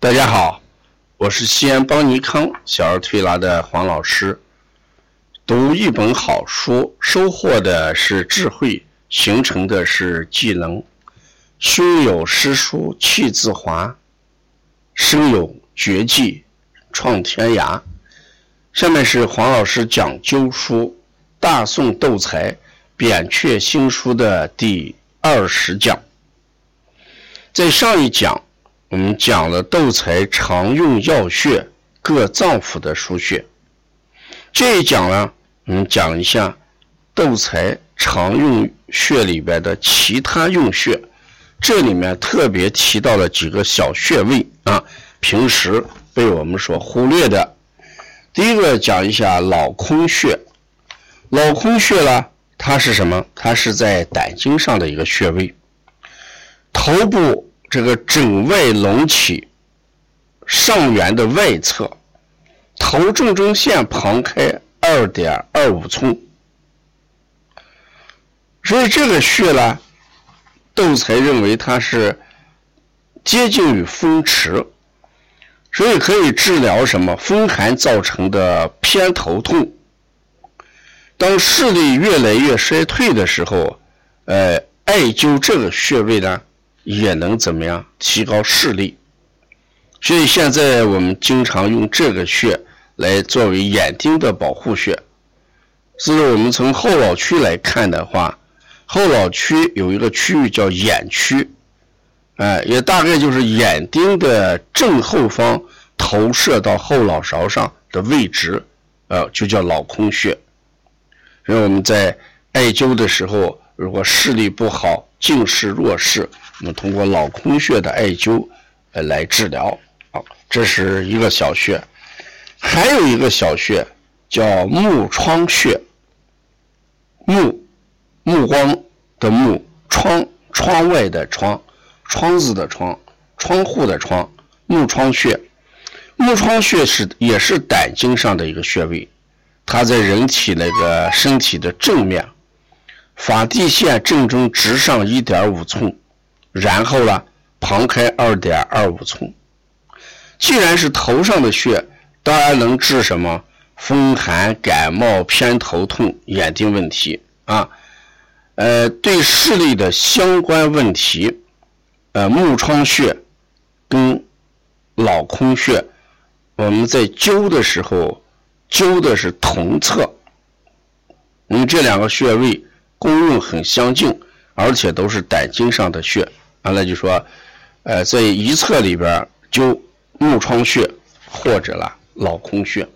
大家好，我是西安邦尼康小儿推拿的黄老师。读一本好书，收获的是智慧，形成的是技能。胸有诗书气自华，身有绝技创天涯。下面是黄老师讲灸书《大宋斗才扁鹊新书》的第二十讲。在上一讲。我们讲了斗柴常用要穴各脏腑的腧穴，这一讲呢，我们讲一下斗柴常用穴里边的其他用穴，这里面特别提到了几个小穴位啊，平时被我们所忽略的。第一个讲一下老空穴，老空穴呢，它是什么？它是在胆经上的一个穴位，头部。这个枕外隆起，上缘的外侧，头正中线旁开二点二五寸，所以这个穴呢，窦才认为它是接近于风池，所以可以治疗什么风寒造成的偏头痛。当视力越来越衰退的时候，呃，艾灸这个穴位呢。也能怎么样提高视力？所以现在我们经常用这个穴来作为眼睛的保护穴。是我们从后脑区来看的话，后脑区有一个区域叫眼区，哎，也大概就是眼睛的正后方投射到后脑勺上的位置，呃，就叫脑空穴。所以我们在艾灸的时候，如果视力不好、近视弱视，那么通过脑空穴的艾灸，呃，来治疗。好，这是一个小穴，还有一个小穴叫目窗穴。目，目光的目，窗，窗外的窗，窗子的窗，窗户的窗，目窗穴。目窗穴是也是胆经上的一个穴位，它在人体那个身体的正面，发际线正中直上一点五寸。然后呢，旁开二点二五寸。既然是头上的穴，当然能治什么风寒感冒、偏头痛、眼睛问题啊。呃，对视力的相关问题，呃，目窗穴跟脑空穴，我们在灸的时候灸的是同侧，因为这两个穴位功用很相近，而且都是胆经上的穴。完了就说，呃，在一侧里边灸目窗穴或者了老空穴。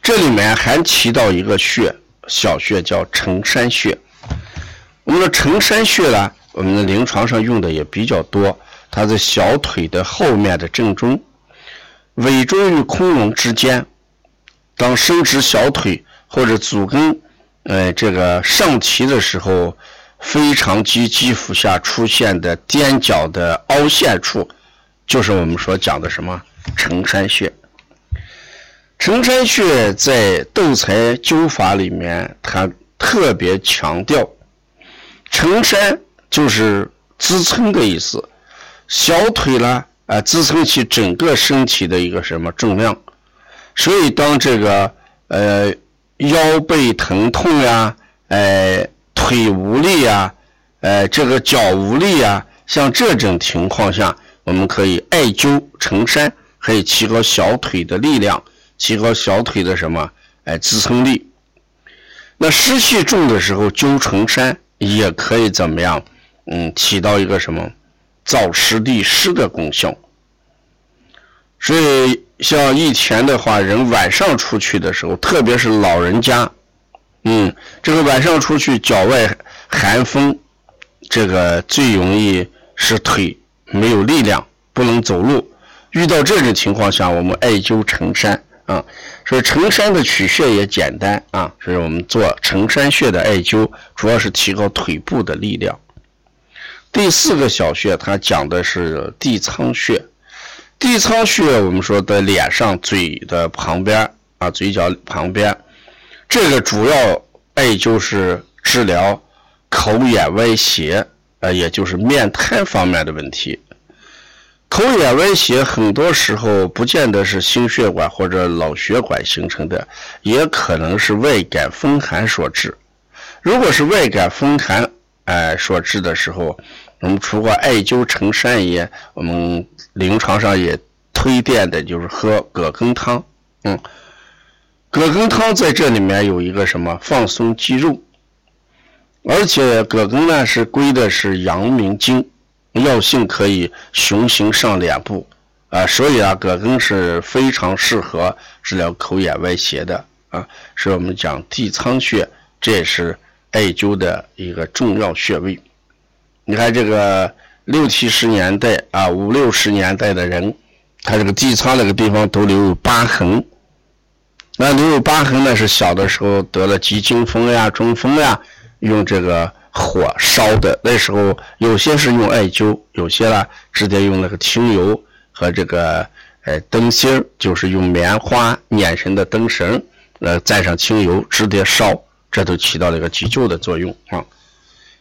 这里面还提到一个穴，小穴叫承山穴。我们的承山穴呢，我们的临床上用的也比较多。它在小腿的后面的正中，委中与空龙之间。当伸直小腿或者足跟，呃，这个上提的时候。腓肠肌肌腹下出现的踮脚的凹陷处，就是我们所讲的什么承山穴。承山穴在斗才灸法里面，它特别强调，承山就是支撑的意思，小腿呢，啊，支撑起整个身体的一个什么重量，所以当这个呃腰背疼痛呀，哎。腿无力啊，呃，这个脚无力啊，像这种情况下，我们可以艾灸承山，可以提高小腿的力量，提高小腿的什么，哎，支撑力。那湿气重的时候灸承山也可以怎么样？嗯，起到一个什么，燥湿利湿的功效。所以像以前的话，人晚上出去的时候，特别是老人家。嗯，这个晚上出去，脚外寒风，这个最容易使腿没有力量，不能走路。遇到这种情况下，我们艾灸承山啊。所以承山的取穴也简单啊，所以我们做承山穴的艾灸，主要是提高腿部的力量。第四个小穴，它讲的是地仓穴。地仓穴，我们说在脸上嘴的旁边啊，嘴角旁边。这个主要哎就是治疗口眼歪斜，呃，也就是面瘫方面的问题。口眼歪斜很多时候不见得是心血管或者脑血管形成的，也可能是外感风寒所致。如果是外感风寒哎所致的时候，我们除过艾灸成山也，我们临床上也推荐的就是喝葛根汤。嗯，葛根汤在这里面有一个什么放松肌肉，而且葛根呢是归的是阳明经。药性可以雄行上脸部，啊，所以啊，葛根是非常适合治疗口眼歪斜的啊，是我们讲地仓穴，这也是艾灸的一个重要穴位。你看这个六七十年代啊，五六十年代的人，他这个地仓那个地方都留有疤痕，那留有疤痕呢，是小的时候得了急惊风呀、中风呀，用这个。火烧的那时候，有些是用艾灸，有些呢直接用那个清油和这个呃灯芯就是用棉花捻成的灯绳，呃蘸上清油直接烧，这都起到了一个急救的作用啊。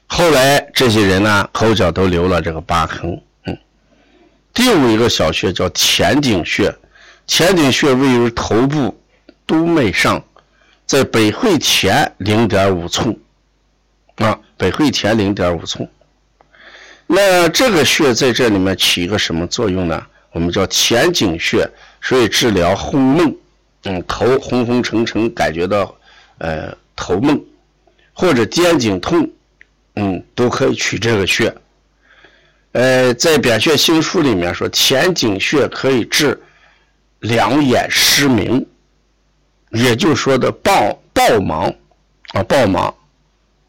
后来这些人呢，口角都留了这个疤痕。嗯，第五一个小穴叫前顶穴，前顶穴位于头部督脉上，在北会前零点五寸。啊，北会前零点五寸，那这个穴在这里面起一个什么作用呢？我们叫前井穴，所以治疗昏梦，嗯，头昏昏沉沉，感觉到呃头梦，或者肩颈痛，嗯，都可以取这个穴。呃，在《扁鹊新书》里面说，前井穴可以治两眼失明，也就是说的暴暴盲啊，暴盲。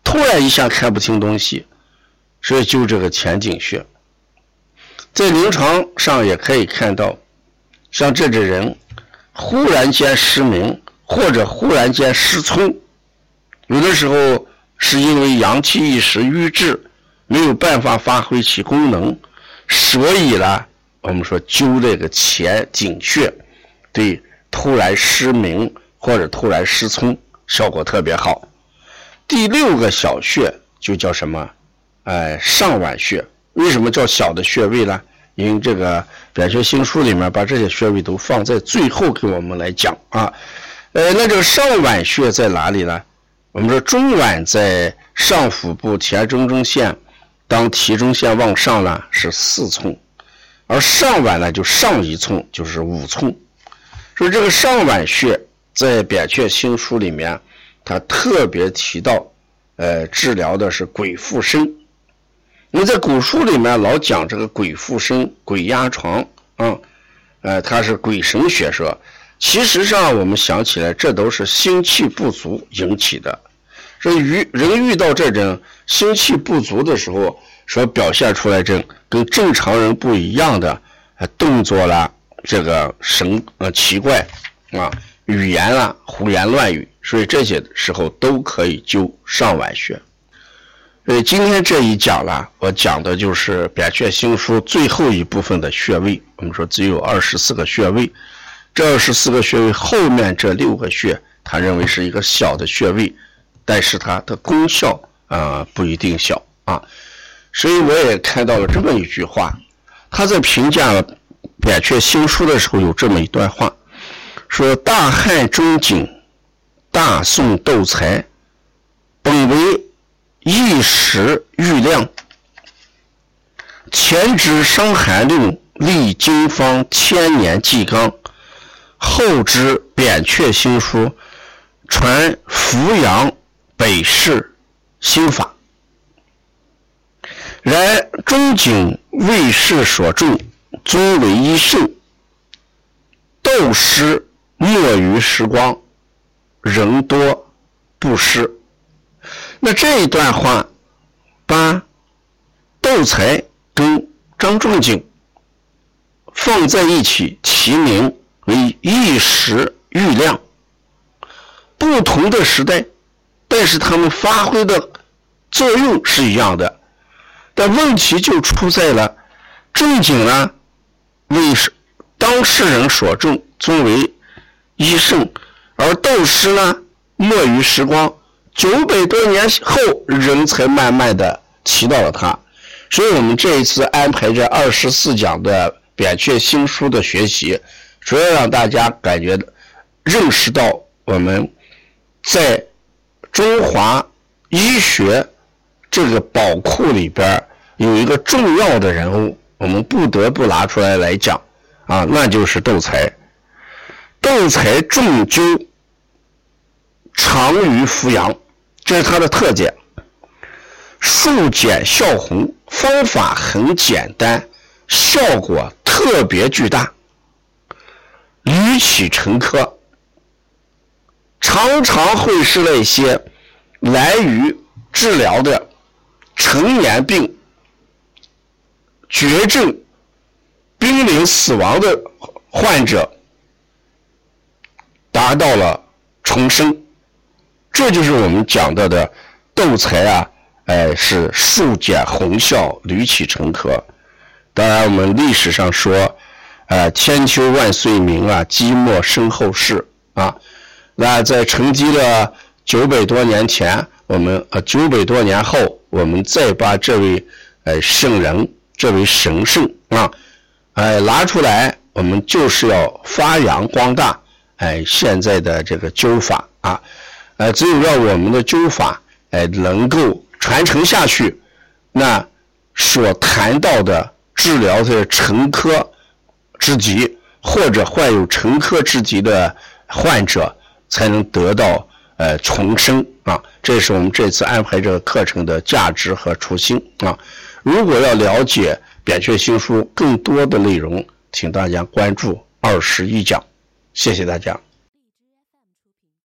突然一下看不清东西，所以就这个前井穴，在临床上也可以看到，像这种人忽然间失明或者忽然间失聪，有的时候是因为阳气一时瘀滞，没有办法发挥其功能，所以呢，我们说灸这个前井穴，对突然失明或者突然失聪效果特别好。第六个小穴就叫什么？哎，上脘穴。为什么叫小的穴位呢？因为这个《扁鹊新书》里面把这些穴位都放在最后给我们来讲啊。呃，那这个上脘穴在哪里呢？我们说中脘在上腹部前中中线，当提中线往上呢是四寸，而上脘呢就上一寸就是五寸。说这个上脘穴在《扁鹊新书》里面。他特别提到，呃，治疗的是鬼附身。你在古书里面老讲这个鬼附身、鬼压床，啊，呃，它是鬼神学说。其实上，我们想起来，这都是心气不足引起的。所以，遇人遇到这种心气不足的时候，所表现出来这跟正常人不一样的动作啦，这个神呃奇怪啊，语言啦胡言乱语。所以这些时候都可以灸上脘穴。所以今天这一讲啦，我讲的就是《扁鹊心书》最后一部分的穴位。我们说只有二十四个穴位，这二十四个穴位后面这六个穴，他认为是一个小的穴位，但是它的功效啊不一定小啊。所以我也看到了这么一句话，他在评价《扁鹊新书》的时候有这么一段话，说大汉中景。大宋斗才，本为一时玉量。前知《伤寒论》，历经方千年纪纲；后知《扁鹊新书》，传扶阳北市心法。然钟景为世所重，尊为医圣。斗师莫于时光。人多不失。那这一段话，把斗才跟张仲景放在一起，齐名为一时玉亮。不同的时代，但是他们发挥的作用是一样的。但问题就出在了，正经呢，为当事人所重，尊为医圣。而斗师呢，没于时光，九百多年后人才慢慢的提到了他，所以我们这一次安排这二十四讲的《扁鹊新书的学习，主要让大家感觉认识到我们在中华医学这个宝库里边有一个重要的人物，我们不得不拿出来来讲啊，那就是窦才。窦才重灸，长于扶阳，这是它的特点。术简效红，方法很简单，效果。特别巨大，屡起沉疴，常常会是那些来于治疗的成年病、绝症、濒临死亡的患者达到了重生，这就是我们讲到的斗财啊，哎，是术减红效，屡起成科。当然，我们历史上说，呃，千秋万岁名啊，积末身后事啊。那在沉积了九百多年前，我们呃九百多年后，我们再把这位呃圣人、这位神圣啊，哎拿出来，我们就是要发扬光大，哎现在的这个灸法啊，呃只有让我们的灸法哎能够传承下去，那所谈到的。治疗的沉疴之极，或者患有沉疴之疾的患者，才能得到呃重生啊！这是我们这次安排这个课程的价值和初心啊！如果要了解扁鹊新书更多的内容，请大家关注二十一讲，谢谢大家。